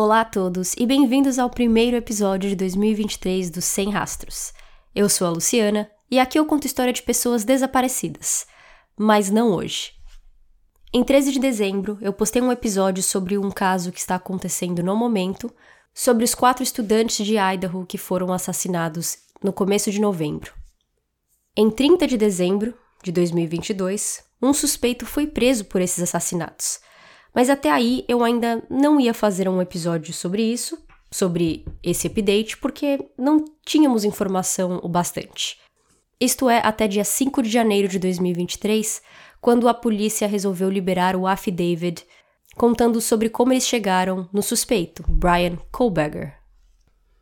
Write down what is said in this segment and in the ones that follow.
Olá a todos e bem-vindos ao primeiro episódio de 2023 do Sem Rastros. Eu sou a Luciana e aqui eu conto história de pessoas desaparecidas, mas não hoje. Em 13 de dezembro, eu postei um episódio sobre um caso que está acontecendo no momento, sobre os quatro estudantes de Idaho que foram assassinados no começo de novembro. Em 30 de dezembro de 2022, um suspeito foi preso por esses assassinatos. Mas até aí eu ainda não ia fazer um episódio sobre isso, sobre esse update, porque não tínhamos informação o bastante. Isto é, até dia 5 de janeiro de 2023, quando a polícia resolveu liberar o affidavit contando sobre como eles chegaram no suspeito, Brian Kohlberger.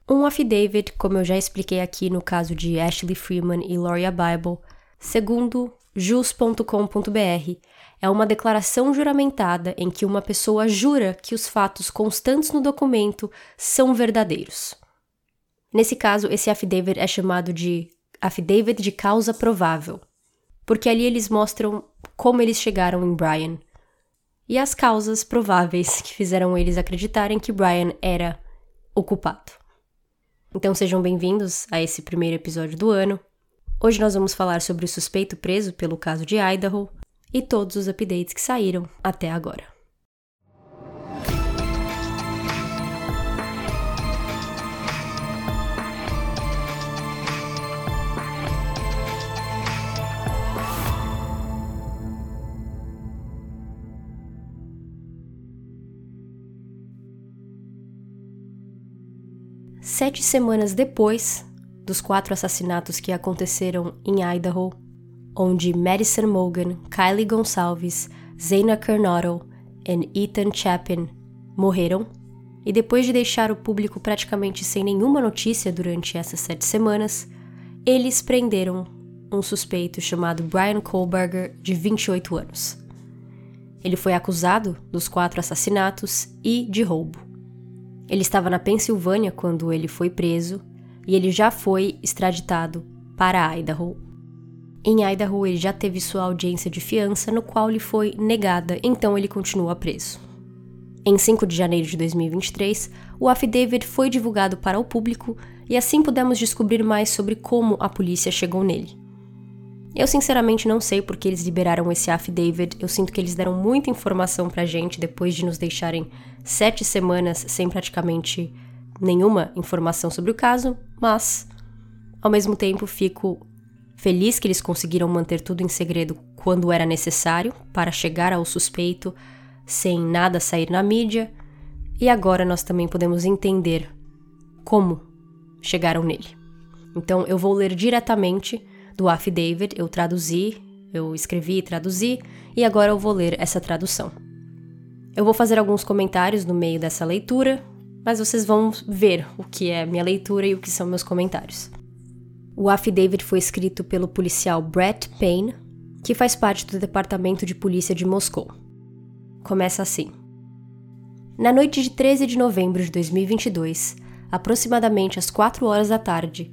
Um affidavit, como eu já expliquei aqui no caso de Ashley Freeman e Gloria Bible, segundo jus.com.br, é uma declaração juramentada em que uma pessoa jura que os fatos constantes no documento são verdadeiros. Nesse caso, esse affidavit é chamado de affidavit de causa provável, porque ali eles mostram como eles chegaram em Brian e as causas prováveis que fizeram eles acreditarem que Brian era o culpado. Então sejam bem-vindos a esse primeiro episódio do ano. Hoje nós vamos falar sobre o suspeito preso pelo caso de Idaho e todos os updates que saíram até agora. Sete semanas depois dos quatro assassinatos que aconteceram em Idaho, onde Madison Morgan, Kylie Gonçalves, Zaina Kernottle e Ethan Chapin morreram, e depois de deixar o público praticamente sem nenhuma notícia durante essas sete semanas, eles prenderam um suspeito chamado Brian Kohlberger, de 28 anos. Ele foi acusado dos quatro assassinatos e de roubo. Ele estava na Pensilvânia quando ele foi preso e ele já foi extraditado para Idaho. Em Idaho, ele já teve sua audiência de fiança, no qual lhe foi negada, então ele continua preso. Em 5 de janeiro de 2023, o affidavit foi divulgado para o público e assim pudemos descobrir mais sobre como a polícia chegou nele. Eu sinceramente não sei porque eles liberaram esse affidavit, eu sinto que eles deram muita informação pra gente depois de nos deixarem sete semanas sem praticamente nenhuma informação sobre o caso, mas ao mesmo tempo fico feliz que eles conseguiram manter tudo em segredo quando era necessário para chegar ao suspeito sem nada sair na mídia, e agora nós também podemos entender como chegaram nele. Então eu vou ler diretamente do affidavit, eu traduzi, eu escrevi e traduzi, e agora eu vou ler essa tradução. Eu vou fazer alguns comentários no meio dessa leitura, mas vocês vão ver o que é minha leitura e o que são meus comentários. O affidavit foi escrito pelo policial Brett Payne, que faz parte do Departamento de Polícia de Moscou. Começa assim: Na noite de 13 de novembro de 2022, aproximadamente às 4 horas da tarde,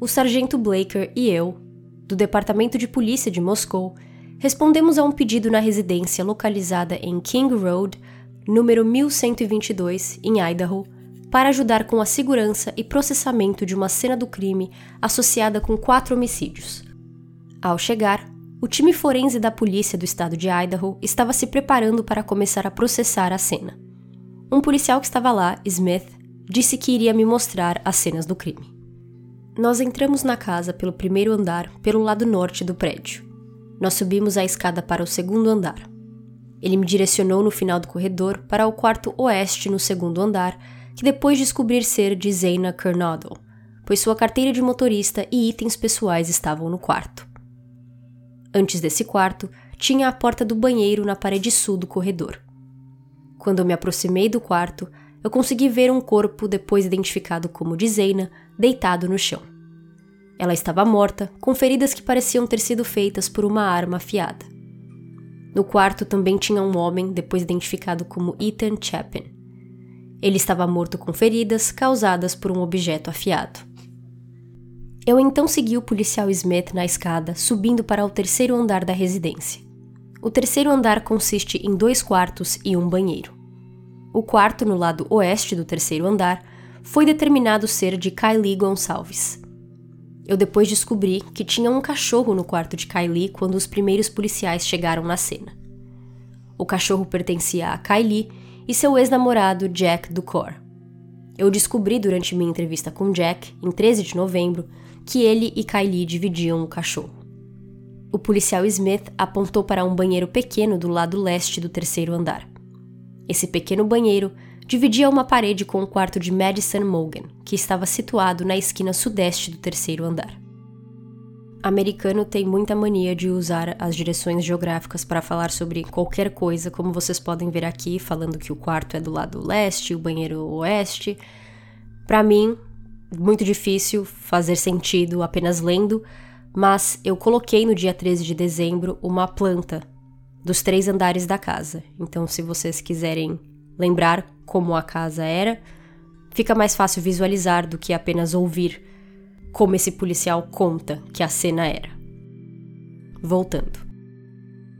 o sargento Blaker e eu do Departamento de Polícia de Moscou, respondemos a um pedido na residência localizada em King Road, número 1122, em Idaho, para ajudar com a segurança e processamento de uma cena do crime associada com quatro homicídios. Ao chegar, o time forense da polícia do estado de Idaho estava se preparando para começar a processar a cena. Um policial que estava lá, Smith, disse que iria me mostrar as cenas do crime. Nós entramos na casa pelo primeiro andar, pelo lado norte do prédio. Nós subimos a escada para o segundo andar. Ele me direcionou no final do corredor para o quarto oeste no segundo andar, que depois descobrir ser de Zaina Kernodle, pois sua carteira de motorista e itens pessoais estavam no quarto. Antes desse quarto, tinha a porta do banheiro na parede sul do corredor. Quando me aproximei do quarto, eu consegui ver um corpo depois identificado como de Zeina deitado no chão. Ela estava morta, com feridas que pareciam ter sido feitas por uma arma afiada. No quarto também tinha um homem, depois identificado como Ethan Chapin. Ele estava morto com feridas causadas por um objeto afiado. Eu então segui o policial Smith na escada, subindo para o terceiro andar da residência. O terceiro andar consiste em dois quartos e um banheiro. o quarto no lado oeste do terceiro andar foi determinado ser de Kylie Gonçalves. Eu depois descobri que tinha um cachorro no quarto de Kylie quando os primeiros policiais chegaram na cena. O cachorro pertencia a Kylie e seu ex-namorado Jack Ducor. Eu descobri durante minha entrevista com Jack, em 13 de novembro, que ele e Kylie dividiam o cachorro. O policial Smith apontou para um banheiro pequeno do lado leste do terceiro andar. Esse pequeno banheiro dividia uma parede com o quarto de Madison Mogan, que estava situado na esquina sudeste do terceiro andar. Americano tem muita mania de usar as direções geográficas para falar sobre qualquer coisa, como vocês podem ver aqui, falando que o quarto é do lado leste, o banheiro oeste. Para mim, muito difícil fazer sentido apenas lendo, mas eu coloquei no dia 13 de dezembro uma planta dos três andares da casa. Então, se vocês quiserem lembrar como a casa era, fica mais fácil visualizar do que apenas ouvir como esse policial conta que a cena era. Voltando.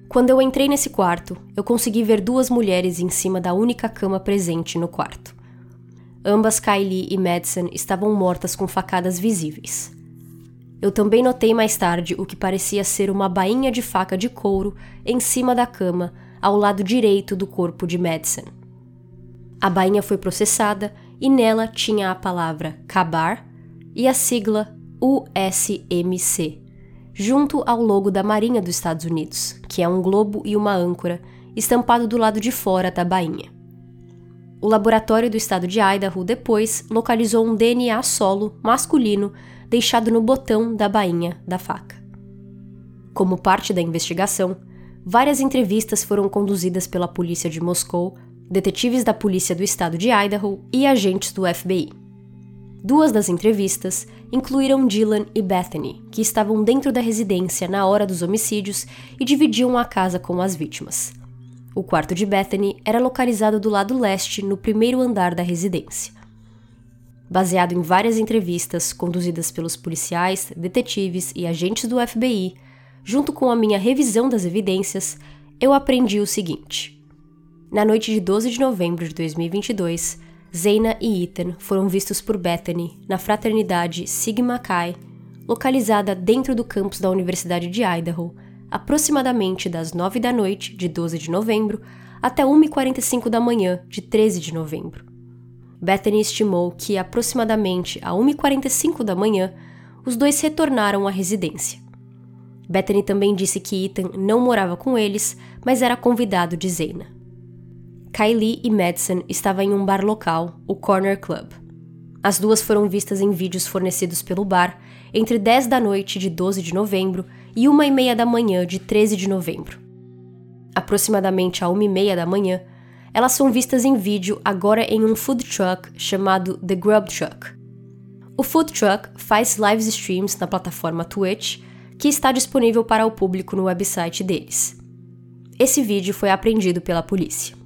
Quando eu entrei nesse quarto, eu consegui ver duas mulheres em cima da única cama presente no quarto. Ambas Kylie e Madison estavam mortas com facadas visíveis. Eu também notei mais tarde o que parecia ser uma bainha de faca de couro em cima da cama, ao lado direito do corpo de Madison. A bainha foi processada e nela tinha a palavra Cabar e a sigla USMC, junto ao logo da Marinha dos Estados Unidos, que é um globo e uma âncora estampado do lado de fora da bainha. O laboratório do estado de Idaho depois localizou um DNA solo masculino deixado no botão da bainha da faca. Como parte da investigação, várias entrevistas foram conduzidas pela polícia de Moscou detetives da polícia do estado de Idaho e agentes do FBI. Duas das entrevistas incluíram Dylan e Bethany, que estavam dentro da residência na hora dos homicídios e dividiam a casa com as vítimas. O quarto de Bethany era localizado do lado leste, no primeiro andar da residência. Baseado em várias entrevistas conduzidas pelos policiais, detetives e agentes do FBI, junto com a minha revisão das evidências, eu aprendi o seguinte: na noite de 12 de novembro de 2022, Zayna e Ethan foram vistos por Bethany na fraternidade Sigma Chi, localizada dentro do campus da Universidade de Idaho, aproximadamente das 9 da noite de 12 de novembro até 1h45 da manhã de 13 de novembro. Bethany estimou que aproximadamente a 1h45 da manhã os dois retornaram à residência. Bethany também disse que Ethan não morava com eles, mas era convidado de Zayna. Kylie e Madison estavam em um bar local, o Corner Club. As duas foram vistas em vídeos fornecidos pelo bar entre 10 da noite de 12 de novembro e 1 e meia da manhã de 13 de novembro. Aproximadamente a 1 e meia da manhã, elas são vistas em vídeo agora em um food truck chamado The Grub Truck. O food truck faz live streams na plataforma Twitch, que está disponível para o público no website deles. Esse vídeo foi apreendido pela polícia.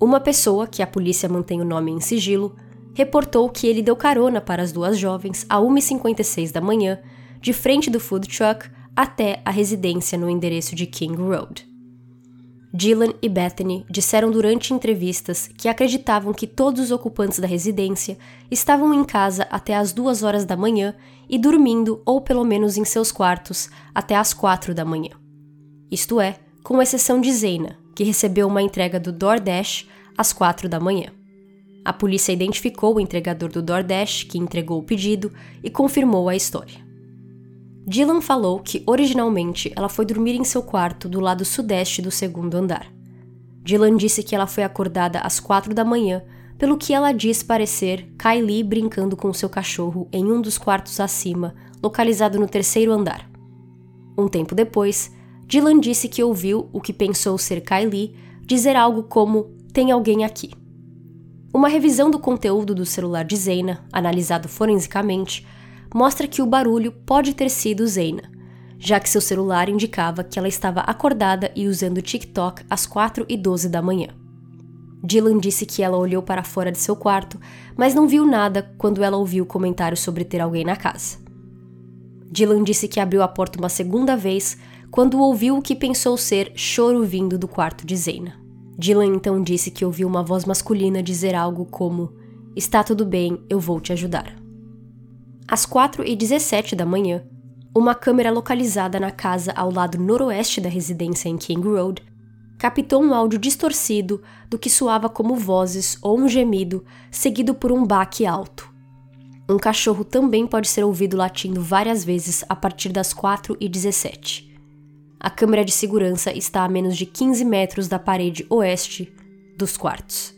Uma pessoa, que a polícia mantém o nome em sigilo, reportou que ele deu carona para as duas jovens a 1h56 da manhã, de frente do food truck até a residência no endereço de King Road. Dylan e Bethany disseram durante entrevistas que acreditavam que todos os ocupantes da residência estavam em casa até as duas horas da manhã e dormindo, ou pelo menos em seus quartos, até as quatro da manhã. Isto é, com exceção de Zena, que recebeu uma entrega do DoorDash às 4 da manhã. A polícia identificou o entregador do DoorDash que entregou o pedido e confirmou a história. Dylan falou que originalmente ela foi dormir em seu quarto do lado sudeste do segundo andar. Dylan disse que ela foi acordada às quatro da manhã, pelo que ela diz parecer Kylie brincando com seu cachorro em um dos quartos acima, localizado no terceiro andar. Um tempo depois, Dylan disse que ouviu o que pensou ser Kylie dizer algo como: Tem alguém aqui. Uma revisão do conteúdo do celular de Zena, analisado forensicamente, mostra que o barulho pode ter sido Zena, já que seu celular indicava que ela estava acordada e usando o TikTok às 4 e 12 da manhã. Dylan disse que ela olhou para fora de seu quarto, mas não viu nada quando ela ouviu comentários sobre ter alguém na casa. Dylan disse que abriu a porta uma segunda vez quando ouviu o que pensou ser choro vindo do quarto de Zena. Dylan então disse que ouviu uma voz masculina dizer algo como: Está tudo bem, eu vou te ajudar. Às 4 e 17 da manhã, uma câmera localizada na casa ao lado noroeste da residência em King Road captou um áudio distorcido do que soava como vozes ou um gemido, seguido por um baque alto. Um cachorro também pode ser ouvido latindo várias vezes a partir das 4 e 17. A câmera de segurança está a menos de 15 metros da parede oeste dos quartos.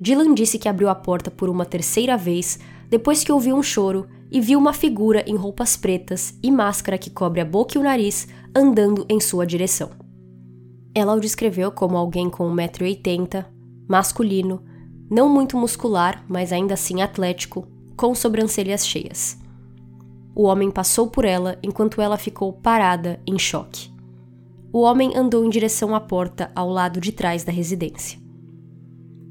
Dylan disse que abriu a porta por uma terceira vez depois que ouviu um choro e viu uma figura em roupas pretas e máscara que cobre a boca e o nariz andando em sua direção. Ela o descreveu como alguém com 1,80m, masculino, não muito muscular, mas ainda assim atlético, com sobrancelhas cheias. O homem passou por ela enquanto ela ficou parada em choque. O homem andou em direção à porta ao lado de trás da residência.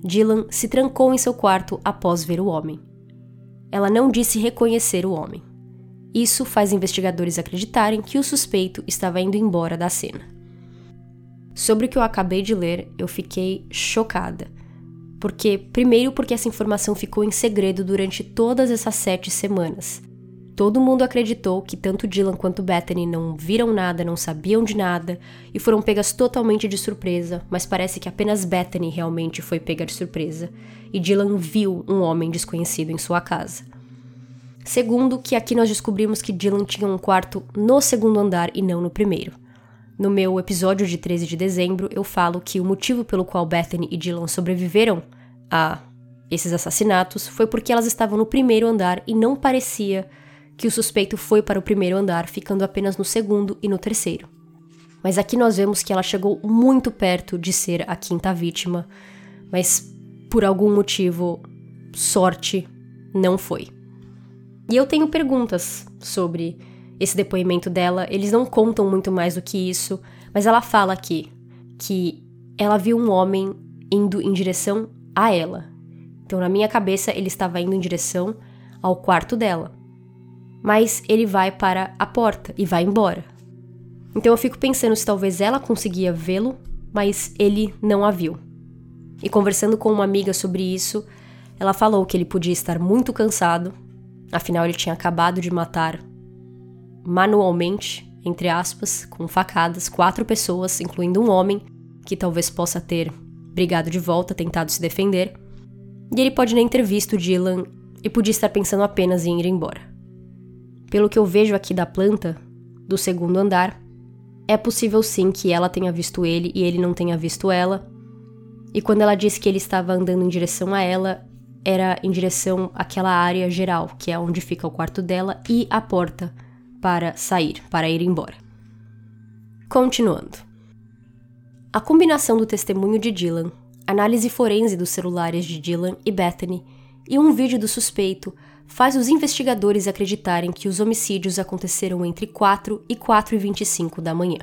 Dylan se trancou em seu quarto após ver o homem. Ela não disse reconhecer o homem. Isso faz investigadores acreditarem que o suspeito estava indo embora da cena. Sobre o que eu acabei de ler, eu fiquei chocada. Porque, primeiro, porque essa informação ficou em segredo durante todas essas sete semanas. Todo mundo acreditou que tanto Dylan quanto Bethany não viram nada, não sabiam de nada e foram pegas totalmente de surpresa, mas parece que apenas Bethany realmente foi pega de surpresa e Dylan viu um homem desconhecido em sua casa. Segundo, que aqui nós descobrimos que Dylan tinha um quarto no segundo andar e não no primeiro. No meu episódio de 13 de dezembro, eu falo que o motivo pelo qual Bethany e Dylan sobreviveram a esses assassinatos foi porque elas estavam no primeiro andar e não parecia que o suspeito foi para o primeiro andar, ficando apenas no segundo e no terceiro. Mas aqui nós vemos que ela chegou muito perto de ser a quinta vítima, mas por algum motivo, sorte, não foi. E eu tenho perguntas sobre esse depoimento dela, eles não contam muito mais do que isso, mas ela fala aqui que ela viu um homem indo em direção a ela. Então, na minha cabeça, ele estava indo em direção ao quarto dela. Mas ele vai para a porta e vai embora. Então eu fico pensando se talvez ela conseguia vê-lo, mas ele não a viu. E conversando com uma amiga sobre isso, ela falou que ele podia estar muito cansado, afinal ele tinha acabado de matar manualmente, entre aspas, com facadas, quatro pessoas, incluindo um homem, que talvez possa ter brigado de volta, tentado se defender. E ele pode nem ter visto Dylan e podia estar pensando apenas em ir embora. Pelo que eu vejo aqui da planta, do segundo andar, é possível sim que ela tenha visto ele e ele não tenha visto ela. E quando ela disse que ele estava andando em direção a ela, era em direção àquela área geral, que é onde fica o quarto dela e a porta para sair, para ir embora. Continuando. A combinação do testemunho de Dylan, análise forense dos celulares de Dylan e Bethany e um vídeo do suspeito faz os investigadores acreditarem que os homicídios aconteceram entre 4 e 4 e 25 da manhã.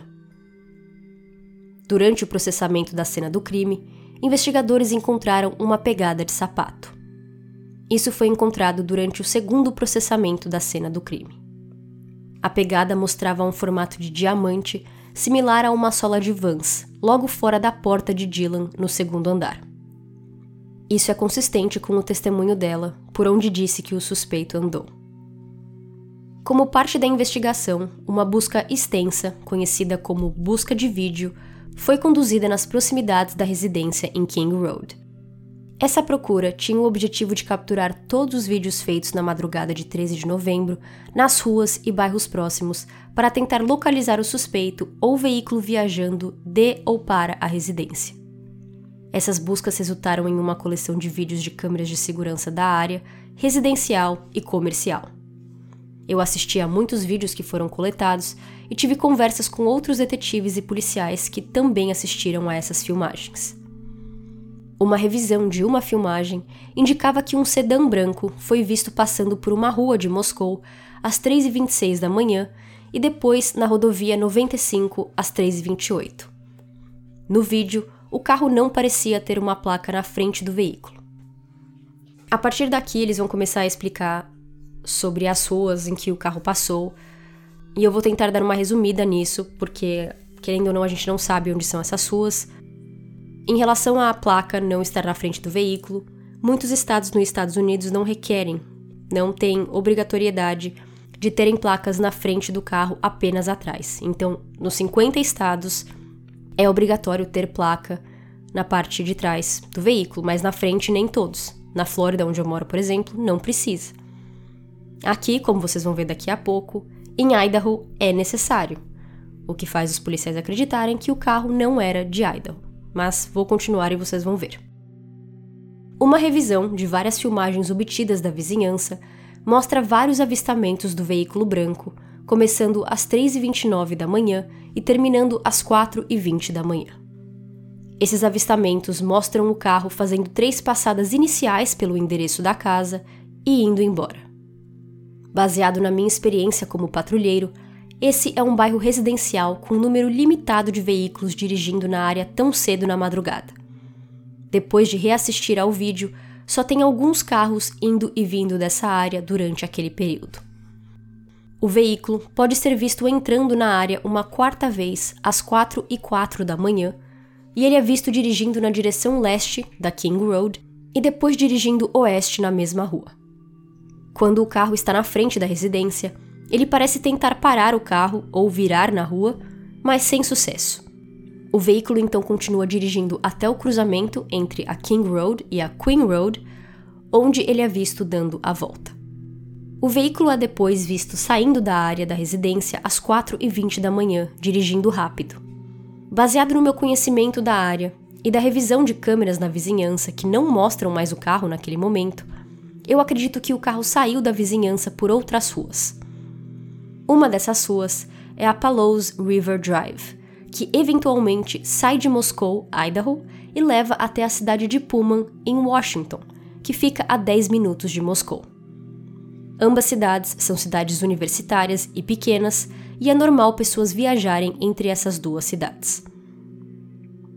Durante o processamento da cena do crime, investigadores encontraram uma pegada de sapato. Isso foi encontrado durante o segundo processamento da cena do crime. A pegada mostrava um formato de diamante, similar a uma sola de Vans, logo fora da porta de Dylan, no segundo andar. Isso é consistente com o testemunho dela, por onde disse que o suspeito andou. Como parte da investigação, uma busca extensa, conhecida como busca de vídeo, foi conduzida nas proximidades da residência em King Road. Essa procura tinha o objetivo de capturar todos os vídeos feitos na madrugada de 13 de novembro, nas ruas e bairros próximos, para tentar localizar o suspeito ou veículo viajando de ou para a residência. Essas buscas resultaram em uma coleção de vídeos de câmeras de segurança da área, residencial e comercial. Eu assisti a muitos vídeos que foram coletados e tive conversas com outros detetives e policiais que também assistiram a essas filmagens. Uma revisão de uma filmagem indicava que um sedã branco foi visto passando por uma rua de Moscou às 3h26 da manhã e depois na rodovia 95 às 3h28. No vídeo, o carro não parecia ter uma placa na frente do veículo. A partir daqui, eles vão começar a explicar sobre as ruas em que o carro passou, e eu vou tentar dar uma resumida nisso, porque, querendo ou não, a gente não sabe onde são essas ruas, Em relação à placa não estar na frente do veículo, muitos estados nos Estados Unidos não requerem, não têm obrigatoriedade de terem placas na frente do carro apenas atrás. Então, nos 50 estados é obrigatório ter placa na parte de trás do veículo, mas na frente nem todos. Na Flórida, onde eu moro, por exemplo, não precisa. Aqui, como vocês vão ver daqui a pouco, em Idaho é necessário, o que faz os policiais acreditarem que o carro não era de Idaho. Mas vou continuar e vocês vão ver. Uma revisão de várias filmagens obtidas da vizinhança mostra vários avistamentos do veículo branco, começando às 3h29 da manhã e terminando às 4h20 da manhã. Esses avistamentos mostram o carro fazendo três passadas iniciais pelo endereço da casa e indo embora. Baseado na minha experiência como patrulheiro, esse é um bairro residencial com um número limitado de veículos dirigindo na área tão cedo na madrugada. Depois de reassistir ao vídeo, só tem alguns carros indo e vindo dessa área durante aquele período. O veículo pode ser visto entrando na área uma quarta vez às 4 e 4 da manhã, e ele é visto dirigindo na direção leste da King Road e depois dirigindo oeste na mesma rua. Quando o carro está na frente da residência, ele parece tentar parar o carro ou virar na rua, mas sem sucesso. O veículo então continua dirigindo até o cruzamento entre a King Road e a Queen Road, onde ele é visto dando a volta. O veículo é depois visto saindo da área da residência às 4h20 da manhã, dirigindo rápido. Baseado no meu conhecimento da área e da revisão de câmeras na vizinhança que não mostram mais o carro naquele momento, eu acredito que o carro saiu da vizinhança por outras ruas. Uma dessas ruas é a Palos River Drive, que eventualmente sai de Moscou, Idaho, e leva até a cidade de Pullman, em Washington, que fica a 10 minutos de Moscou. Ambas cidades são cidades universitárias e pequenas, e é normal pessoas viajarem entre essas duas cidades.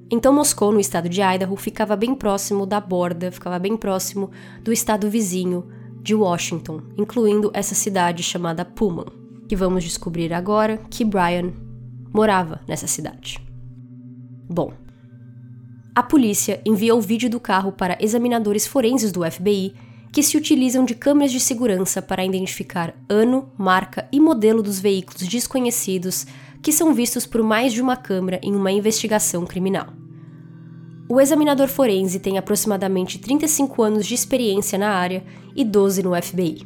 Então, Moscou, no estado de Idaho, ficava bem próximo da borda, ficava bem próximo do estado vizinho de Washington, incluindo essa cidade chamada Pullman, que vamos descobrir agora que Brian morava nessa cidade. Bom, a polícia enviou o vídeo do carro para examinadores forenses do FBI que se utilizam de câmeras de segurança para identificar ano, marca e modelo dos veículos desconhecidos que são vistos por mais de uma câmera em uma investigação criminal. O examinador forense tem aproximadamente 35 anos de experiência na área e 12 no FBI.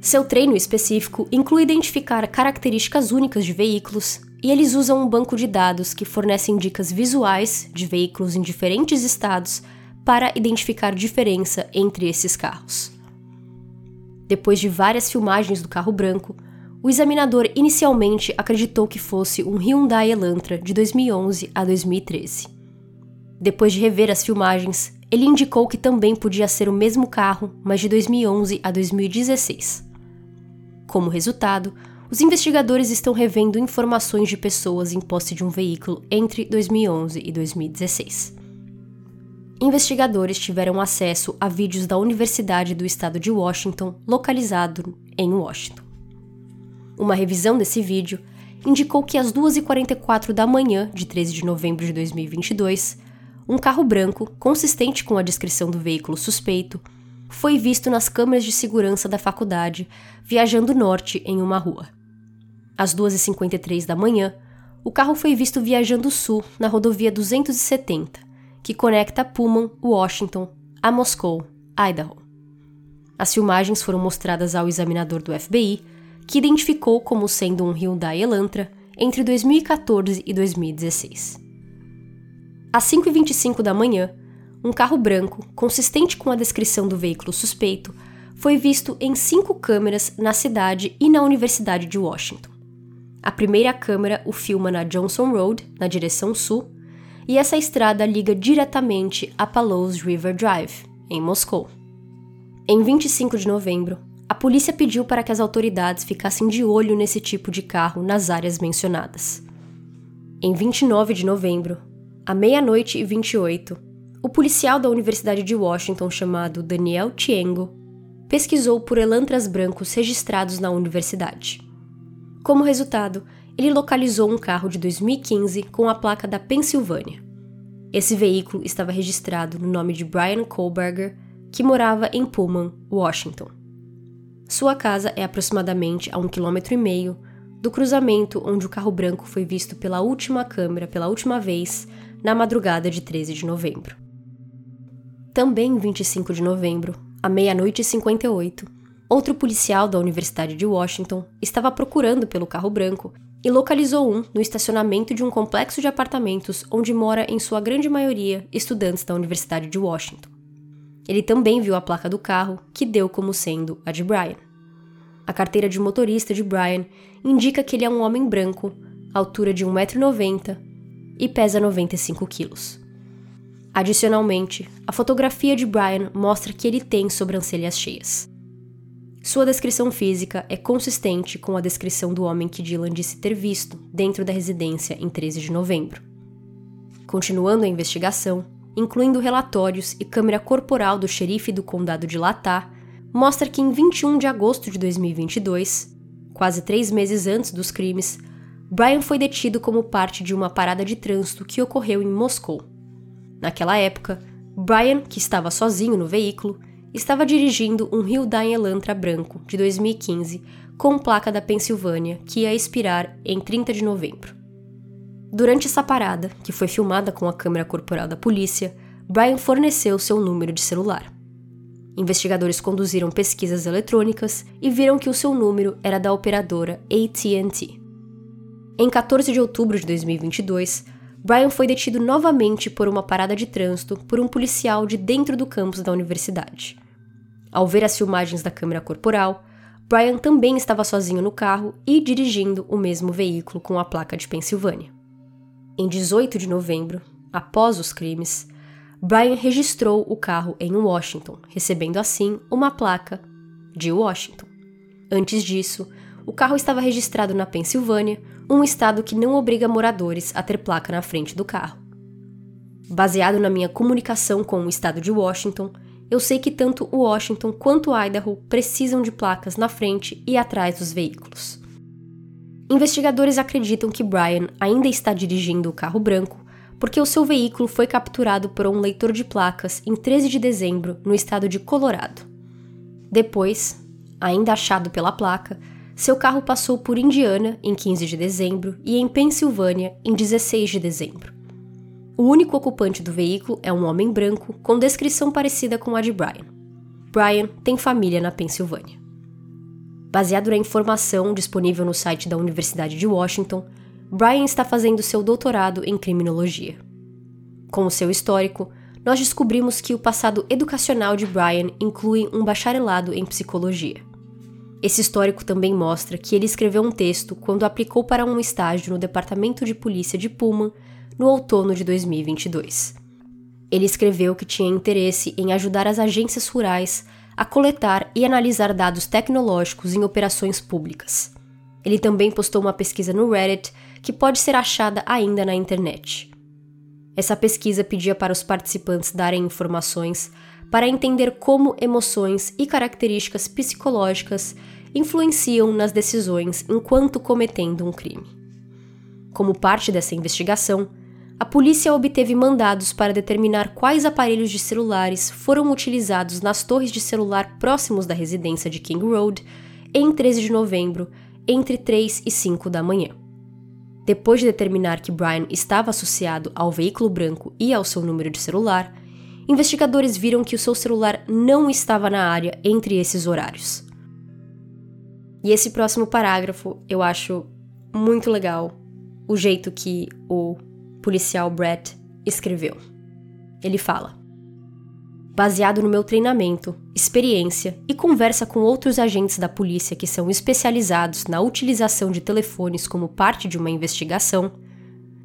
Seu treino específico inclui identificar características únicas de veículos, e eles usam um banco de dados que fornecem dicas visuais de veículos em diferentes estados para identificar diferença entre esses carros. Depois de várias filmagens do carro branco, o examinador inicialmente acreditou que fosse um Hyundai Elantra de 2011 a 2013. Depois de rever as filmagens, ele indicou que também podia ser o mesmo carro, mas de 2011 a 2016. Como resultado, os investigadores estão revendo informações de pessoas em posse de um veículo entre 2011 e 2016. Investigadores tiveram acesso a vídeos da Universidade do Estado de Washington, localizado em Washington. Uma revisão desse vídeo indicou que às 2h44 da manhã de 13 de novembro de 2022, um carro branco, consistente com a descrição do veículo suspeito, foi visto nas câmeras de segurança da faculdade, viajando norte em uma rua. Às 2h53 da manhã, o carro foi visto viajando sul na rodovia 270, que conecta Pullman, Washington, a Moscou, Idaho. As filmagens foram mostradas ao examinador do FBI, que identificou como sendo um Hyundai Elantra entre 2014 e 2016. Às 5h25 da manhã, um carro branco, consistente com a descrição do veículo suspeito, foi visto em cinco câmeras na cidade e na Universidade de Washington. A primeira câmera o filma na Johnson Road, na direção sul, e essa estrada liga diretamente a Palos River Drive, em Moscou. Em 25 de novembro, a polícia pediu para que as autoridades ficassem de olho nesse tipo de carro nas áreas mencionadas. Em 29 de novembro, à meia-noite e 28, o policial da Universidade de Washington chamado Daniel Tiengo pesquisou por elantras brancos registrados na universidade. Como resultado, ele localizou um carro de 2015 com a placa da Pensilvânia. Esse veículo estava registrado no nome de Brian Kohlberger, que morava em Pullman, Washington. Sua casa é aproximadamente a um quilômetro e meio do cruzamento onde o carro branco foi visto pela última câmera pela última vez na madrugada de 13 de novembro. Também 25 de novembro, à meia-noite e 58, outro policial da Universidade de Washington estava procurando pelo carro branco e localizou um no estacionamento de um complexo de apartamentos onde mora, em sua grande maioria, estudantes da Universidade de Washington. Ele também viu a placa do carro, que deu como sendo a de Brian. A carteira de motorista de Brian indica que ele é um homem branco, altura de 1,90m e pesa 95 quilos. Adicionalmente, a fotografia de Brian mostra que ele tem sobrancelhas cheias. Sua descrição física é consistente com a descrição do homem que Dylan disse ter visto dentro da residência em 13 de novembro. Continuando a investigação, incluindo relatórios e câmera corporal do xerife do condado de Latah, mostra que em 21 de agosto de 2022, quase três meses antes dos crimes, Brian foi detido como parte de uma parada de trânsito que ocorreu em Moscou. Naquela época, Brian, que estava sozinho no veículo, estava dirigindo um Hyundai Elantra branco de 2015 com placa da Pensilvânia que ia expirar em 30 de novembro. Durante essa parada, que foi filmada com a câmera corporal da polícia, Brian forneceu seu número de celular. Investigadores conduziram pesquisas eletrônicas e viram que o seu número era da operadora AT&T. Em 14 de outubro de 2022, Brian foi detido novamente por uma parada de trânsito por um policial de dentro do campus da universidade. Ao ver as filmagens da câmera corporal, Brian também estava sozinho no carro e dirigindo o mesmo veículo com a placa de Pensilvânia. Em 18 de novembro, após os crimes, Brian registrou o carro em Washington, recebendo assim uma placa de Washington. Antes disso, o carro estava registrado na Pensilvânia, um estado que não obriga moradores a ter placa na frente do carro. Baseado na minha comunicação com o estado de Washington, eu sei que tanto Washington quanto Idaho precisam de placas na frente e atrás dos veículos. Investigadores acreditam que Brian ainda está dirigindo o carro branco porque o seu veículo foi capturado por um leitor de placas em 13 de dezembro no estado de Colorado. Depois, ainda achado pela placa, seu carro passou por Indiana em 15 de dezembro e em Pensilvânia em 16 de dezembro. O único ocupante do veículo é um homem branco com descrição parecida com a de Brian. Brian tem família na Pensilvânia. Baseado na informação disponível no site da Universidade de Washington, Brian está fazendo seu doutorado em criminologia. Com o seu histórico, nós descobrimos que o passado educacional de Brian inclui um bacharelado em psicologia. Esse histórico também mostra que ele escreveu um texto quando aplicou para um estágio no Departamento de Polícia de Pullman no outono de 2022. Ele escreveu que tinha interesse em ajudar as agências rurais a coletar e analisar dados tecnológicos em operações públicas. Ele também postou uma pesquisa no Reddit que pode ser achada ainda na internet. Essa pesquisa pedia para os participantes darem informações para entender como emoções e características psicológicas influenciam nas decisões enquanto cometendo um crime. Como parte dessa investigação, a polícia obteve mandados para determinar quais aparelhos de celulares foram utilizados nas torres de celular próximos da residência de King Road em 13 de novembro, entre 3 e 5 da manhã. Depois de determinar que Brian estava associado ao veículo branco e ao seu número de celular, investigadores viram que o seu celular não estava na área entre esses horários. E esse próximo parágrafo eu acho muito legal, o jeito que o policial Brett escreveu. Ele fala: Baseado no meu treinamento, experiência e conversa com outros agentes da polícia que são especializados na utilização de telefones como parte de uma investigação,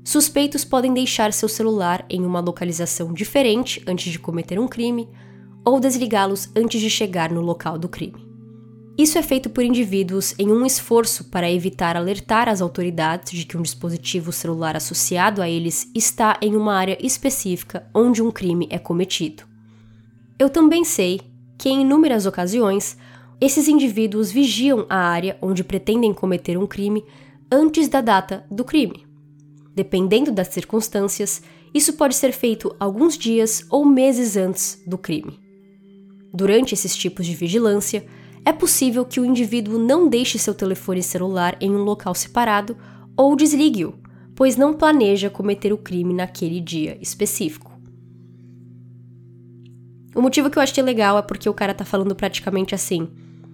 suspeitos podem deixar seu celular em uma localização diferente antes de cometer um crime ou desligá-los antes de chegar no local do crime. Isso é feito por indivíduos em um esforço para evitar alertar as autoridades de que um dispositivo celular associado a eles está em uma área específica onde um crime é cometido. Eu também sei que, em inúmeras ocasiões, esses indivíduos vigiam a área onde pretendem cometer um crime antes da data do crime. Dependendo das circunstâncias, Isso pode ser feito alguns dias ou meses antes do crime. Durante esses tipos de vigilância, é possível que o indivíduo não deixe seu telefone celular em um local separado ou desligue-o, pois não planeja cometer o crime naquele dia específico. O motivo que eu achei legal é porque o cara tá falando praticamente assim: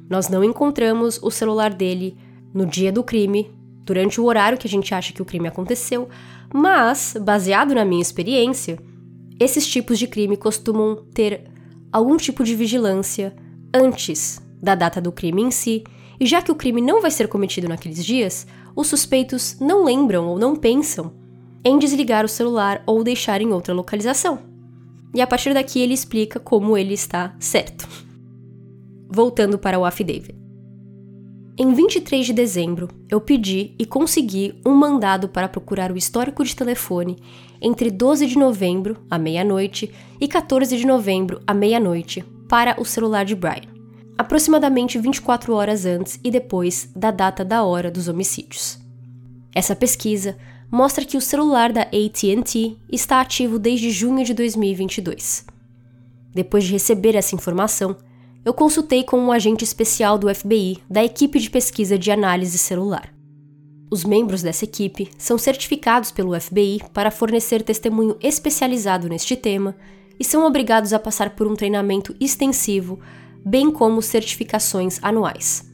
nós não encontramos o celular dele no dia do crime, durante o horário que a gente acha que o crime aconteceu, mas, baseado na minha experiência, esses tipos de crime costumam ter algum tipo de vigilância antes da data do crime em si, e já que o crime não vai ser cometido naqueles dias, os suspeitos não lembram ou não pensam em desligar o celular ou deixar em outra localização. E a partir daqui ele explica como ele está certo. Voltando para o affidavit. Em 23 de dezembro, eu pedi e consegui um mandado para procurar o histórico de telefone entre 12 de novembro, à meia-noite, e 14 de novembro, à meia-noite, para o celular de Brian, aproximadamente 24 horas antes e depois da data da hora dos homicídios. Essa pesquisa mostra que o celular da AT&T está ativo desde junho de 2022. Depois de receber essa informação, eu consultei com um agente especial do FBI da equipe de pesquisa de análise celular. Os membros dessa equipe são certificados pelo FBI para fornecer testemunho especializado neste tema e são obrigados a passar por um treinamento extensivo, bem como certificações anuais.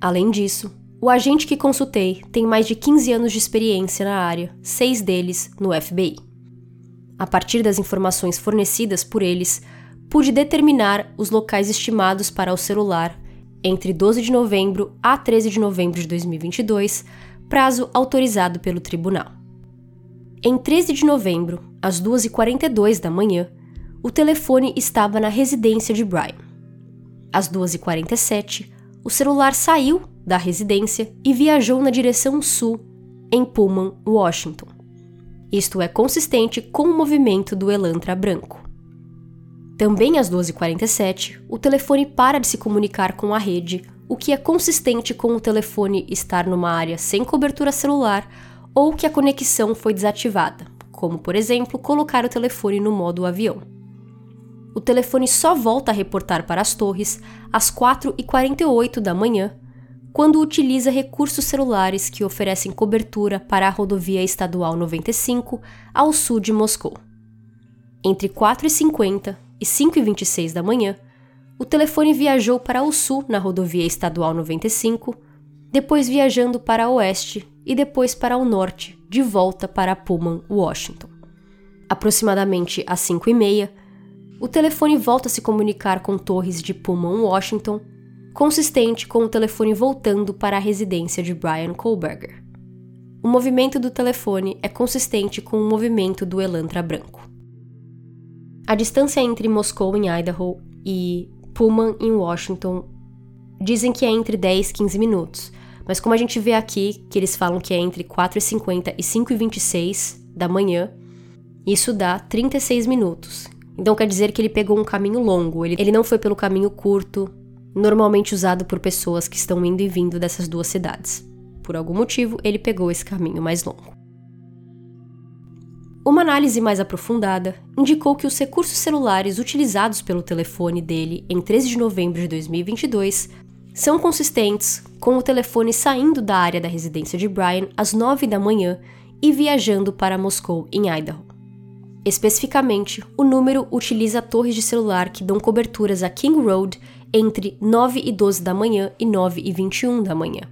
Além disso, o agente que consultei tem mais de 15 anos de experiência na área, seis deles no FBI. A partir das informações fornecidas por eles, pude determinar os locais estimados para o celular entre 12 de novembro a 13 de novembro de 2022, prazo autorizado pelo tribunal. Em 13 de novembro, às 2h42 da manhã, o telefone estava na residência de Brian. Às 2h47, o celular saiu da residência e viajou na direção sul, em Pullman, Washington. Isto é consistente com o movimento do Elantra branco. Também às 12h47, o telefone para de se comunicar com a rede, o que é consistente com o telefone estar numa área sem cobertura celular ou que a conexão foi desativada, como por exemplo colocar o telefone no modo avião. O telefone só volta a reportar para as torres às 4h48 da manhã, quando utiliza recursos celulares que oferecem cobertura para a rodovia estadual 95 ao sul de Moscou. Entre 4h50 e 5h26 da manhã, o telefone viajou para o sul na rodovia estadual 95, depois viajando para o oeste e depois para o norte, de volta para Pullman, Washington. Aproximadamente às 5h30, o telefone volta a se comunicar com torres de Pullman, Washington, consistente com o telefone voltando para a residência de Brian Kohlberger. O movimento do telefone é consistente com o movimento do Elantra branco. A distância entre Moscou, em Idaho, e Pullman, em Washington, dizem que é entre 10 e 15 minutos, mas como a gente vê aqui, que eles falam que é entre 4h50 e 5h26 da manhã, isso dá 36 minutos. Então quer dizer que ele pegou um caminho longo, ele, ele não foi pelo caminho curto, normalmente usado por pessoas que estão indo e vindo dessas duas cidades. Por algum motivo, ele pegou esse caminho mais longo. Uma análise mais aprofundada indicou que os recursos celulares utilizados pelo telefone dele em 13 de novembro de 2022 são consistentes com o telefone saindo da área da residência de Brian às 9 da manhã e viajando para Moscou, em Idaho. Especificamente, o número utiliza torres de celular que dão coberturas a King Road entre 9 e 12 da manhã e 9 e 21 da manhã.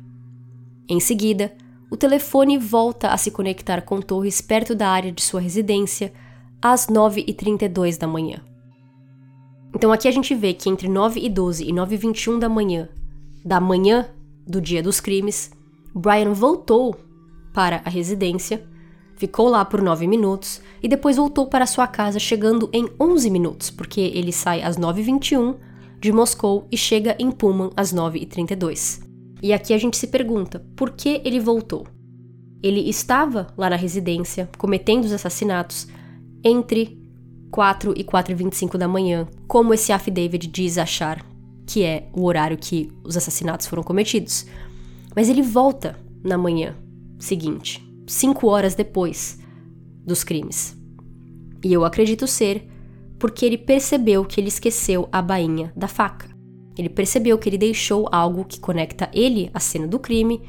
Em seguida, o telefone volta a se conectar com torres perto da área de sua residência às 9h32 da manhã. Então aqui a gente vê que entre 9 e 12 e 9 e 21 da manhã, da manhã do dia dos crimes, Brian voltou para a residência, ficou lá por 9 minutos e depois voltou para sua casa chegando em 11 minutos, porque ele sai às 9h21 de Moscou e chega em Pullman às 9h32. E aqui a gente se pergunta por que ele voltou. Ele estava lá na residência cometendo os assassinatos entre 4 e 4 e 25 da manhã, como esse affidavit diz achar que é o horário que os assassinatos foram cometidos. Mas ele volta na manhã seguinte, cinco horas depois dos crimes. E eu acredito ser porque ele percebeu que ele esqueceu a bainha da faca. Ele percebeu que ele deixou algo que conecta ele à cena do crime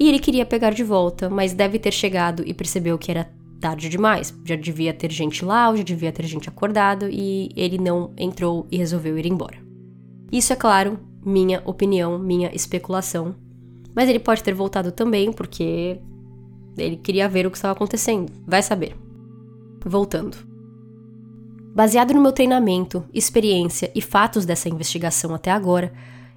e ele queria pegar de volta, mas deve ter chegado e percebeu que era tarde demais. Já devia ter gente lá, já devia ter gente acordado e ele não entrou e resolveu ir embora. Isso é claro, minha opinião, minha especulação. Mas ele pode ter voltado também porque ele queria ver o que estava acontecendo. Vai saber. Voltando. Baseado no meu treinamento, experiência e fatos dessa investigação até agora,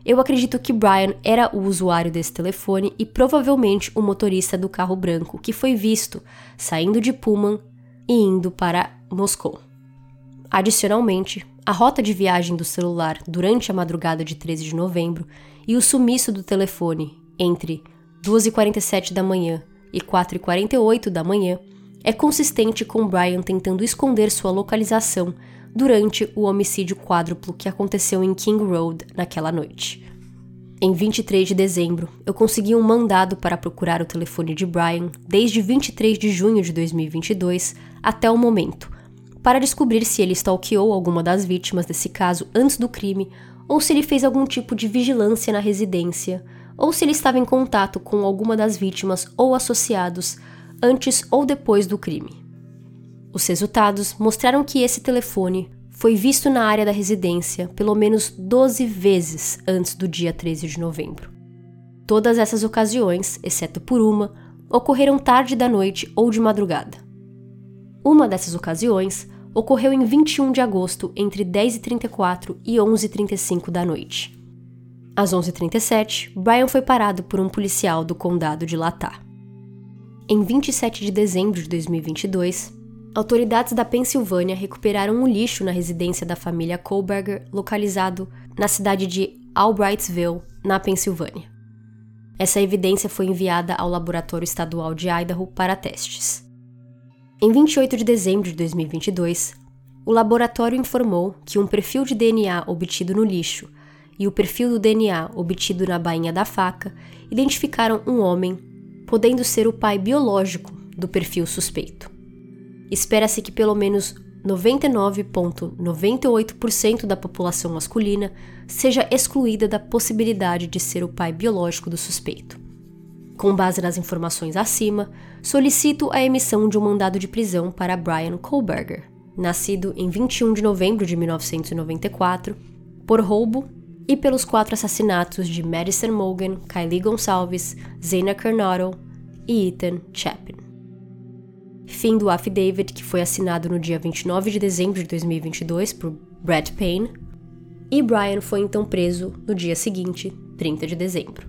eu acredito que Brian era o usuário desse telefone e provavelmente o motorista do carro branco que foi visto saindo de Pullman e indo para Moscou. Adicionalmente, a rota de viagem do celular durante a madrugada de 13 de novembro e o sumiço do telefone entre 2h47 da manhã e 4h48 da manhã é consistente com Brian tentando esconder sua localização durante o homicídio quádruplo que aconteceu em King Road naquela noite. Em 23 de dezembro, eu consegui um mandado para procurar o telefone de Brian desde 23 de junho de 2022 até o momento, para descobrir se ele stalkeou alguma das vítimas desse caso antes do crime ou se ele fez algum tipo de vigilância na residência ou se ele estava em contato com alguma das vítimas ou associados antes ou depois do crime. Os resultados mostraram que esse telefone foi visto na área da residência pelo menos 12 vezes antes do dia 13 de novembro. Todas essas ocasiões, exceto por uma, ocorreram tarde da noite ou de madrugada. Uma dessas ocasiões ocorreu em 21 de agosto, entre 10h34 e 11h35 da noite. Às 11h37, Brian foi parado por um policial do condado de Latah. Em 27 de dezembro de 2022, autoridades da Pensilvânia recuperaram um lixo na residência da família Kohlberger, localizado na cidade de Albrightsville, na Pensilvânia. Essa evidência foi enviada ao Laboratório Estadual de Idaho para testes. Em 28 de dezembro de 2022, o laboratório informou que um perfil de DNA obtido no lixo e o perfil do DNA obtido na bainha da faca identificaram um homem, podendo ser o pai biológico do perfil suspeito. Espera-se que pelo menos 99,98% da população masculina seja excluída da possibilidade de ser o pai biológico do suspeito. Com base nas informações acima, solicito a emissão de um mandado de prisão para Brian Kohlberger, nascido em 21 de novembro de 1994, por roubo e pelos quatro assassinatos de Madison Morgan, Kylie Gonçalves, Zena Carnaro e Ethan Chapin. Fim do affidavit que foi assinado no dia 29 de dezembro de 2022 por Brad Payne, e Brian foi então preso no dia seguinte, 30 de dezembro.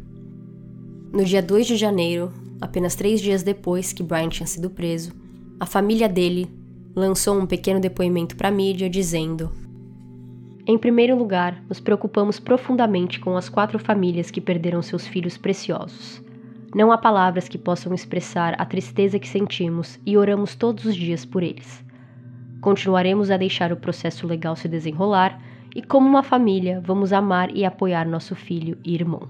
No dia 2 de janeiro, apenas três dias depois que Brian tinha sido preso, a família dele lançou um pequeno depoimento para a mídia dizendo: em primeiro lugar, nos preocupamos profundamente com as quatro famílias que perderam seus filhos preciosos. Não há palavras que possam expressar a tristeza que sentimos e oramos todos os dias por eles. Continuaremos a deixar o processo legal se desenrolar e, como uma família, vamos amar e apoiar nosso filho e irmão.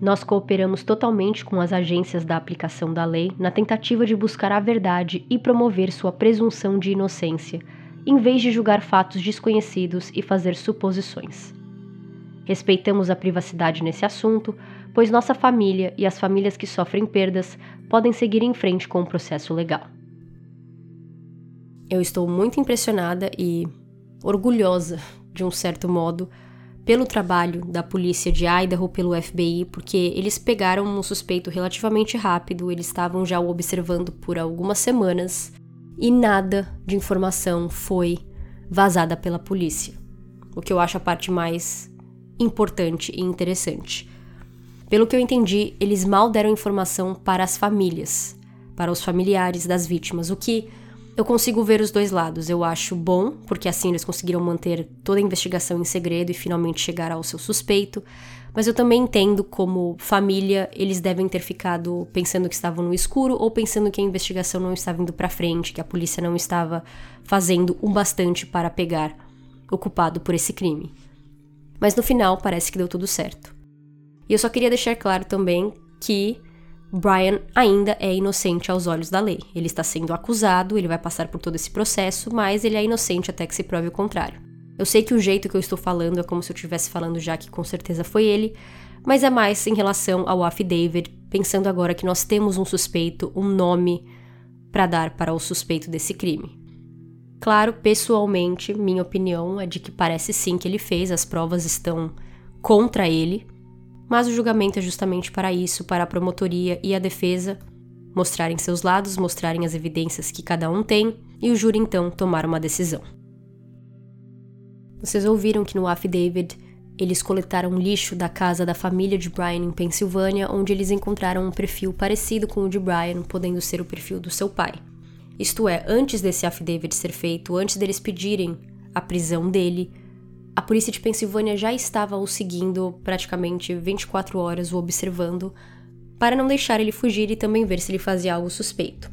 Nós cooperamos totalmente com as agências da aplicação da lei na tentativa de buscar a verdade e promover sua presunção de inocência em vez de julgar fatos desconhecidos e fazer suposições. Respeitamos a privacidade nesse assunto, pois nossa família e as famílias que sofrem perdas podem seguir em frente com o processo legal. Eu estou muito impressionada e orgulhosa, de um certo modo, pelo trabalho da polícia de Idaho, pelo FBI, porque eles pegaram um suspeito relativamente rápido, eles estavam já o observando por algumas semanas e nada de informação foi vazada pela polícia, o que eu acho a parte mais importante e interessante. Pelo que eu entendi, eles mal deram informação para as famílias, para os familiares das vítimas, o que eu consigo ver os dois lados. Eu acho bom, porque assim eles conseguiram manter toda a investigação em segredo e finalmente chegar ao seu suspeito, mas eu também entendo como família eles devem ter ficado pensando que estavam no escuro ou pensando que a investigação não estava indo para frente, que a polícia não estava fazendo o bastante para pegar o culpado por esse crime. Mas no final parece que deu tudo certo. E eu só queria deixar claro também que Brian ainda é inocente aos olhos da lei. Ele está sendo acusado, ele vai passar por todo esse processo, mas ele é inocente até que se prove o contrário. Eu sei que o jeito que eu estou falando é como se eu estivesse falando já que com certeza foi ele, mas é mais em relação ao affidavit, pensando agora que nós temos um suspeito, um nome para dar para o suspeito desse crime. Claro, pessoalmente, minha opinião é de que parece sim que ele fez, as provas estão contra ele, mas o julgamento é justamente para isso, para a promotoria e a defesa mostrarem seus lados, mostrarem as evidências que cada um tem e o júri então tomar uma decisão. Vocês ouviram que no affidavit eles coletaram lixo da casa da família de Brian em Pensilvânia, onde eles encontraram um perfil parecido com o de Brian, podendo ser o perfil do seu pai. Isto é, antes desse affidavit ser feito, antes deles pedirem a prisão dele, a polícia de Pensilvânia já estava o seguindo praticamente 24 horas, o observando, para não deixar ele fugir e também ver se ele fazia algo suspeito.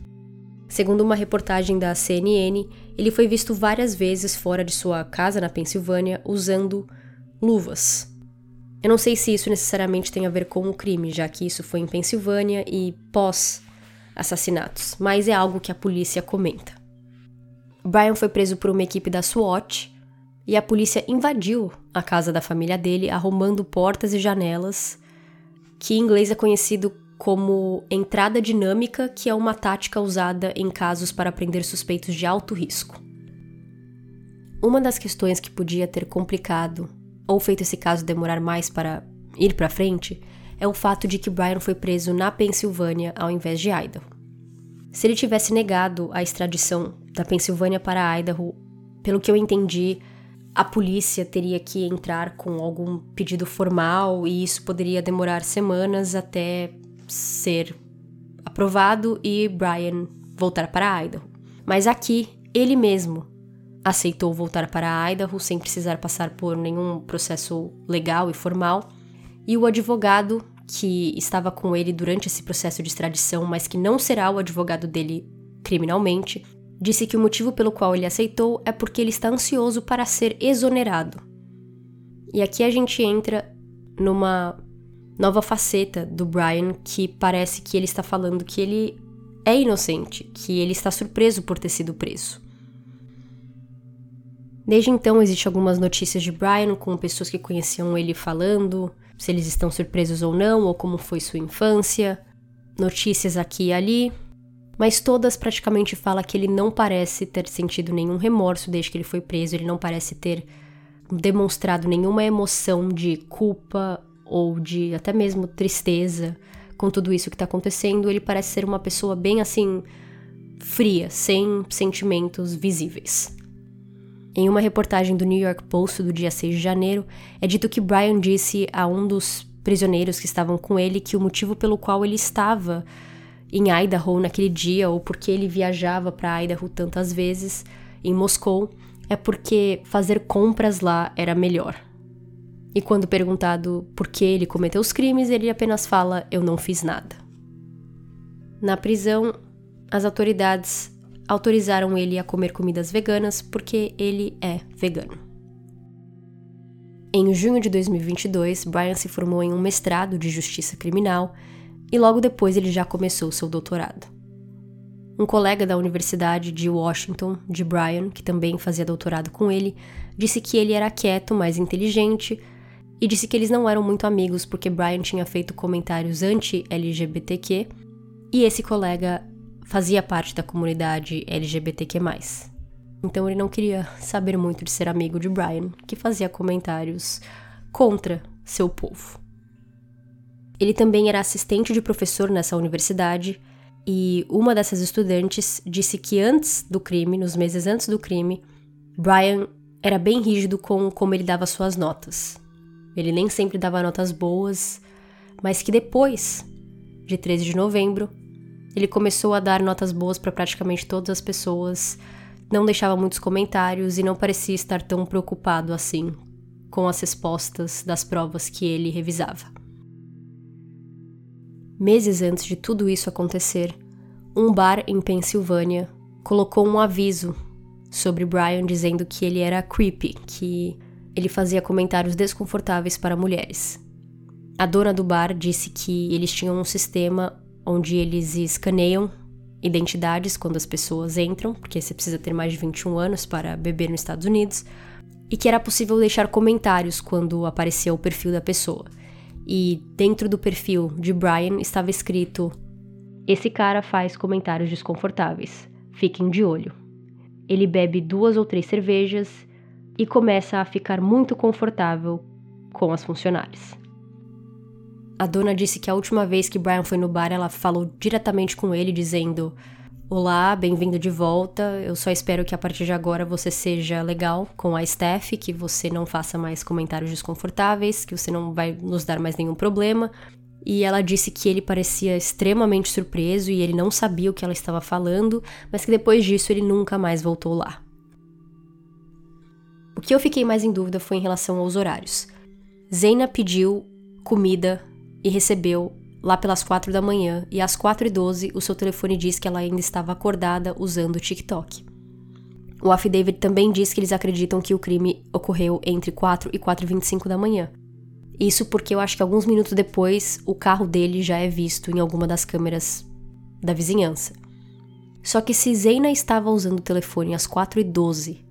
Segundo uma reportagem da CNN, ele foi visto várias vezes fora de sua casa na Pensilvânia usando luvas. Eu não sei se isso necessariamente tem a ver com o crime, já que isso foi em Pensilvânia e pós assassinatos, mas é algo que a polícia comenta. Brian foi preso por uma equipe da SWAT e a polícia invadiu a casa da família dele, arrombando portas e janelas, que em inglês é conhecido como entrada dinâmica, que é uma tática usada em casos para prender suspeitos de alto risco. Uma das questões que podia ter complicado ou feito esse caso demorar mais para ir para frente é o fato de que Brian foi preso na Pensilvânia ao invés de Idaho. Se ele tivesse negado a extradição da Pensilvânia para Idaho, pelo que eu entendi, a polícia teria que entrar com algum pedido formal e isso poderia demorar semanas até ser aprovado e Brian voltar para Idaho. Mas aqui, ele mesmo aceitou voltar para Idaho sem precisar passar por nenhum processo legal e formal, e o advogado que estava com ele durante esse processo de extradição, mas que não será o advogado dele criminalmente, disse que o motivo pelo qual ele aceitou é porque ele está ansioso para ser exonerado. E aqui a gente entra numa nova faceta do Brian que parece que ele está falando que ele é inocente, que ele está surpreso por ter sido preso. Desde então, existem algumas notícias de Brian com pessoas que conheciam ele falando se eles estão surpresos ou não, ou como foi sua infância. Notícias aqui e ali, mas todas praticamente falam que ele não parece ter sentido nenhum remorso desde que ele foi preso, ele não parece ter demonstrado nenhuma emoção de culpa ou de até mesmo tristeza com tudo isso que está acontecendo. Ele parece ser uma pessoa bem assim fria, sem sentimentos visíveis. Em uma reportagem do New York Post do dia 6 de janeiro, é dito que Brian disse a um dos prisioneiros que estavam com ele que o motivo pelo qual ele estava em Idaho naquele dia ou porque ele viajava para Idaho tantas vezes em Moscou é porque fazer compras lá era melhor. E quando perguntado por que ele cometeu os crimes, ele apenas fala: Eu não fiz nada. Na prisão, as autoridades autorizaram ele a comer comidas veganas porque ele é vegano. Em junho de 2022, Brian se formou em um mestrado de justiça criminal e logo depois ele já começou seu doutorado. Um colega da Universidade de Washington, de Brian, que também fazia doutorado com ele, disse que ele era quieto, mais inteligente, e disse que eles não eram muito amigos porque Brian tinha feito comentários anti-LGBTQ e esse colega fazia parte da comunidade LGBTQ+. Então ele não queria saber muito de ser amigo de Brian, que fazia comentários contra seu povo. Ele também era assistente de professor nessa universidade e uma dessas estudantes disse que antes do crime, nos meses antes do crime, Brian era bem rígido com como ele dava suas notas. Ele nem sempre dava notas boas, mas que depois de 13 de novembro, ele começou a dar notas boas para praticamente todas as pessoas, não deixava muitos comentários e não parecia estar tão preocupado assim com as respostas das provas que ele revisava. Meses antes de tudo isso acontecer, um bar em Pensilvânia colocou um aviso sobre Brian dizendo que ele era creepy, que ele fazia comentários desconfortáveis para mulheres. A dona do bar disse que eles tinham um sistema onde eles escaneiam identidades quando as pessoas entram, porque você precisa ter mais de 21 anos para beber nos Estados Unidos, e que era possível deixar comentários quando aparecia o perfil da pessoa. E dentro do perfil de Brian estava escrito: Esse cara faz comentários desconfortáveis, fiquem de olho. Ele bebe duas ou três cervejas e começa a ficar muito confortável com as funcionárias. A dona disse que a última vez que Brian foi no bar, ela falou diretamente com ele, dizendo: Olá, bem-vindo de volta. Eu só espero que a partir de agora você seja legal com a Steph, que você não faça mais comentários desconfortáveis, que você não vai nos dar mais nenhum problema. E ela disse que ele parecia extremamente surpreso e ele não sabia o que ela estava falando, mas que depois disso ele nunca mais voltou lá. O que eu fiquei mais em dúvida foi em relação aos horários. Zena pediu comida e recebeu lá pelas 4 da manhã e às 4 e 12 o seu telefone diz que ela ainda estava acordada usando o TikTok. O affidavit também diz que eles acreditam que o crime ocorreu entre 4 e 4 e 25 da manhã. Isso porque eu acho que alguns minutos depois o carro dele já é visto em alguma das câmeras da vizinhança. Só que se Zena estava usando o telefone às 4 e 12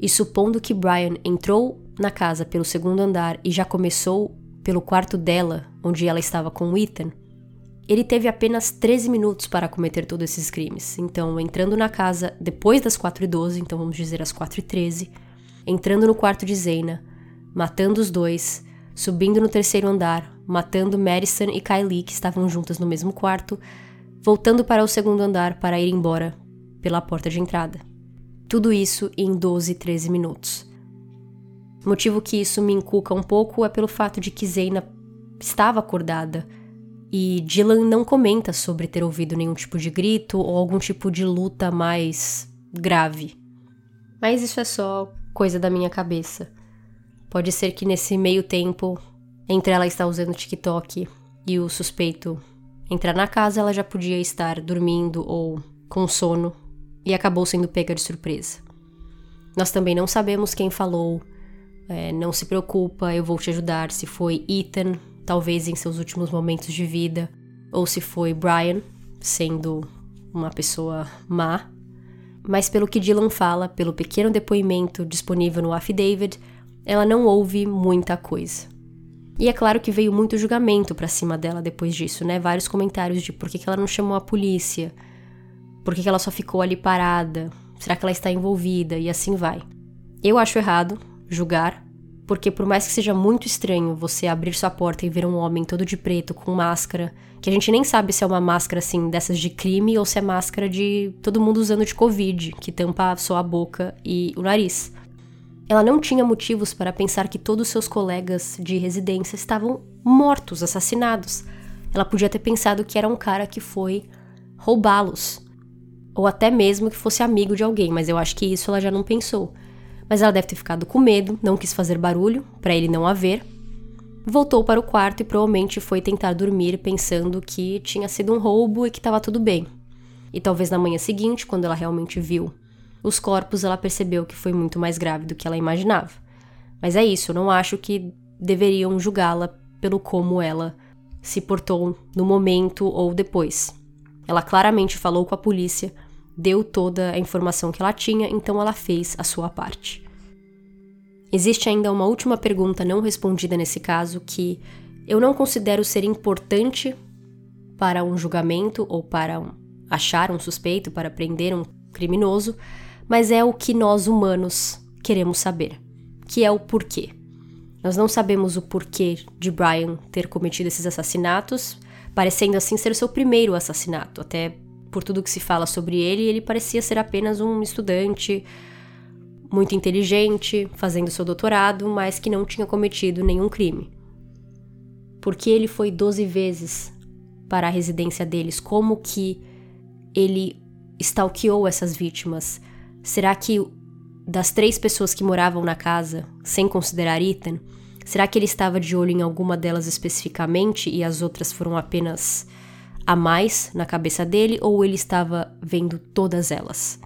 e supondo que Brian entrou na casa pelo segundo andar e já começou pelo quarto dela, onde ela estava com Ethan, ele teve apenas 13 minutos para cometer todos esses crimes. Então, entrando na casa depois das 4h12, então vamos dizer às 4h13, entrando no quarto de Zena, matando os dois, subindo no terceiro andar, matando Madison e Kylie, que estavam juntas no mesmo quarto, voltando para o segundo andar para ir embora pela porta de entrada. Tudo isso em 12, 13 minutos. O motivo que isso me inculca um pouco é pelo fato de que Zeina estava acordada e Dylan não comenta sobre ter ouvido nenhum tipo de grito ou algum tipo de luta mais grave. Mas isso é só coisa da minha cabeça. Pode ser que nesse meio tempo, entre ela estar usando o TikTok e o suspeito entrar na casa, ela já podia estar dormindo ou com sono e acabou sendo pega de surpresa. Nós também não sabemos quem falou é, não se preocupa, eu vou te ajudar. Se foi Ethan, talvez em seus últimos momentos de vida, ou se foi Brian, sendo uma pessoa má. Mas pelo que Dylan fala, pelo pequeno depoimento disponível no affidavit, ela não ouve muita coisa. E é claro que veio muito julgamento para cima dela depois disso, né? Vários comentários de por que, ela não chamou a polícia, por que, ela só ficou ali parada, será que ela está envolvida e assim vai. Eu acho errado, julgar, porque por mais que seja muito estranho você abrir sua porta e ver um homem todo de preto com máscara, que a gente nem sabe se é uma máscara assim dessas de crime ou se é máscara de todo mundo usando de covid, que tampa só a boca e o nariz. Ela não tinha motivos para pensar que todos seus colegas de residência estavam mortos, assassinados. Ela podia ter pensado que era um cara que foi roubá-los, ou até mesmo que fosse amigo de alguém, mas eu acho que isso ela já não pensou mas ela deve ter ficado com medo, não quis fazer barulho, para ele não a ver. Voltou para o quarto e provavelmente foi tentar dormir pensando que tinha sido um roubo e que estava tudo bem. E talvez na manhã seguinte, quando ela realmente viu os corpos, ela percebeu que foi muito mais grave do que ela imaginava. Mas é isso, eu não acho que deveriam julgá-la pelo como ela se portou no momento ou depois. Ela claramente falou com a polícia deu toda a informação que ela tinha, então ela fez a sua parte. Existe ainda uma última pergunta não respondida nesse caso que eu não considero ser importante para um julgamento ou para um, achar um suspeito, para prender um criminoso, mas é o que nós humanos queremos saber, que é o porquê. Nós não sabemos o porquê de Brian ter cometido esses assassinatos, parecendo assim ser seu primeiro assassinato, até por tudo que se fala sobre ele, ele parecia ser apenas um estudante muito inteligente, fazendo seu doutorado, mas que não tinha cometido nenhum crime. Porque ele foi 12 vezes para a residência deles? Como que ele stalkeou essas vítimas? Será que das três pessoas que moravam na casa, sem considerar Ethan, será que ele estava de olho em alguma delas especificamente e as outras foram apenas a mais na cabeça dele ou ele estava vendo todas elas?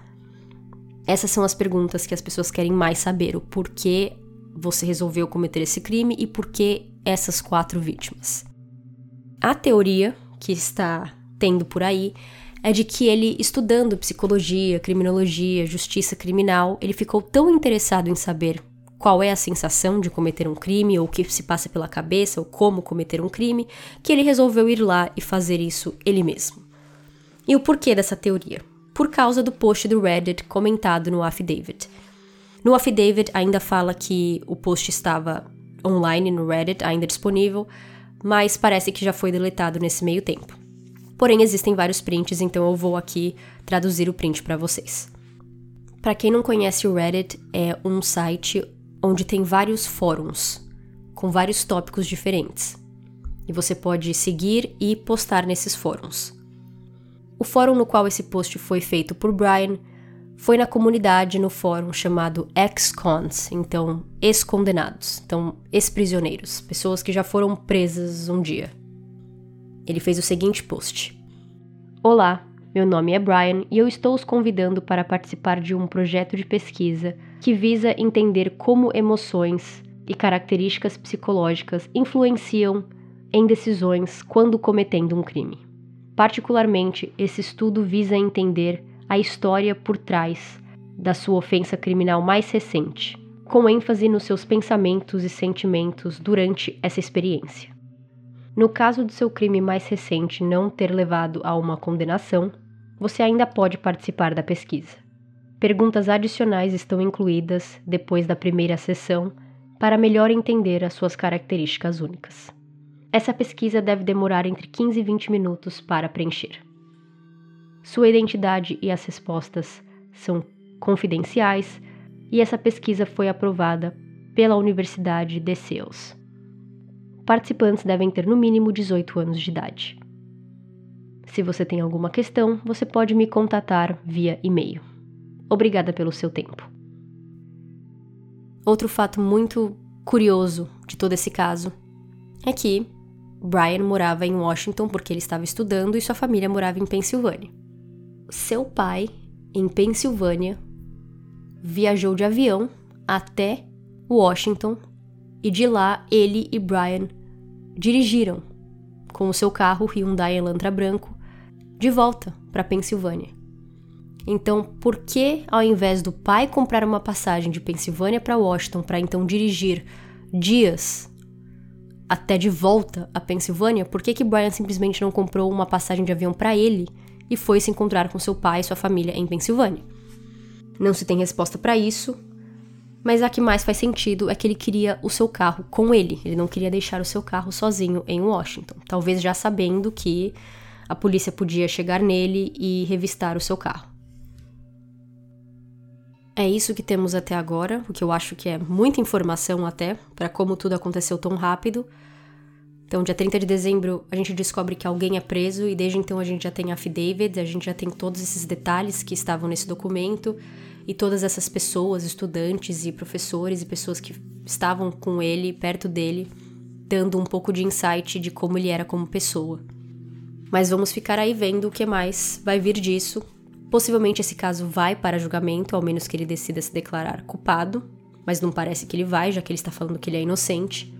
Essas são as perguntas que as pessoas querem mais saber: o porquê você resolveu cometer esse crime e por que essas quatro vítimas. A teoria que está tendo por aí é de que ele, estudando psicologia, criminologia, justiça criminal, ele ficou tão interessado em saber qual é a sensação de cometer um crime, ou o que se passa pela cabeça, ou como cometer um crime, que ele resolveu ir lá e fazer isso ele mesmo. E o porquê dessa teoria? Por causa do post do Reddit comentado no affidavit. No affidavit ainda fala que o post estava online no Reddit, ainda disponível, mas parece que já foi deletado nesse meio tempo. Porém, existem vários prints, então eu vou aqui traduzir o print para vocês. Para quem não conhece o Reddit, é um site onde tem vários fóruns com vários tópicos diferentes. E você pode seguir e postar nesses fóruns. O fórum no qual esse post foi feito por Brian foi na comunidade no fórum chamado ex-cons, então ex-condenados, então ex-prisioneiros, pessoas que já foram presas um dia. Ele fez o seguinte post: Olá, meu nome é Brian e eu estou os convidando para participar de um projeto de pesquisa que visa entender como emoções e características psicológicas influenciam em decisões quando cometendo um crime. Particularmente, esse estudo visa entender a história por trás da sua ofensa criminal mais recente, com ênfase nos seus pensamentos e sentimentos durante essa experiência. No caso do seu crime mais recente não ter levado a uma condenação, você ainda pode participar da pesquisa. Perguntas adicionais estão incluídas depois da primeira sessão para melhor entender as suas características únicas. Essa pesquisa deve demorar entre 15 e 20 minutos para preencher. Sua identidade e as respostas são confidenciais e essa pesquisa foi aprovada pela Universidade de Seus. Participantes devem ter no mínimo 18 anos de idade. Se você tem alguma questão, você pode me contatar via e-mail. Obrigada pelo seu tempo. Outro fato muito curioso de todo esse caso é que Brian morava em Washington porque ele estava estudando e sua família morava em Pensilvânia seu pai, em Pensilvânia, viajou de avião até Washington e de lá ele e Brian dirigiram com o seu carro Hyundai Elantra branco de volta para Pensilvânia. Então, por que ao invés do pai comprar uma passagem de Pensilvânia para Washington para então dirigir dias até de volta a Pensilvânia, por que que Brian simplesmente não comprou uma passagem de avião para ele e foi se encontrar com seu pai e sua família em Pensilvânia. Não se tem resposta para isso, mas a que mais faz sentido é que ele queria o seu carro com ele, ele não queria deixar o seu carro sozinho em Washington, talvez já sabendo que a polícia podia chegar nele e revistar o seu carro. É isso que temos até agora, o que eu acho que é muita informação até para como tudo aconteceu tão rápido. Então, dia 30 de dezembro, a gente descobre que alguém é preso e desde então a gente já tem affidavit, a gente já tem todos esses detalhes que estavam nesse documento e todas essas pessoas, estudantes e professores e pessoas que estavam com ele, perto dele, dando um pouco de insight de como ele era como pessoa. Mas vamos ficar aí vendo o que mais vai vir disso. Possivelmente esse caso vai para julgamento, ao menos que ele decida se declarar culpado, mas não parece que ele vai, já que ele está falando que ele é inocente.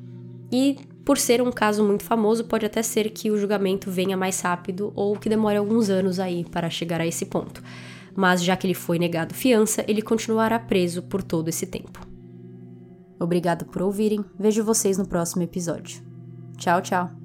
E por ser um caso muito famoso, pode até ser que o julgamento venha mais rápido ou que demore alguns anos aí para chegar a esse ponto. Mas já que ele foi negado fiança, ele continuará preso por todo esse tempo. Obrigada por ouvirem. Vejo vocês no próximo episódio. Tchau, tchau.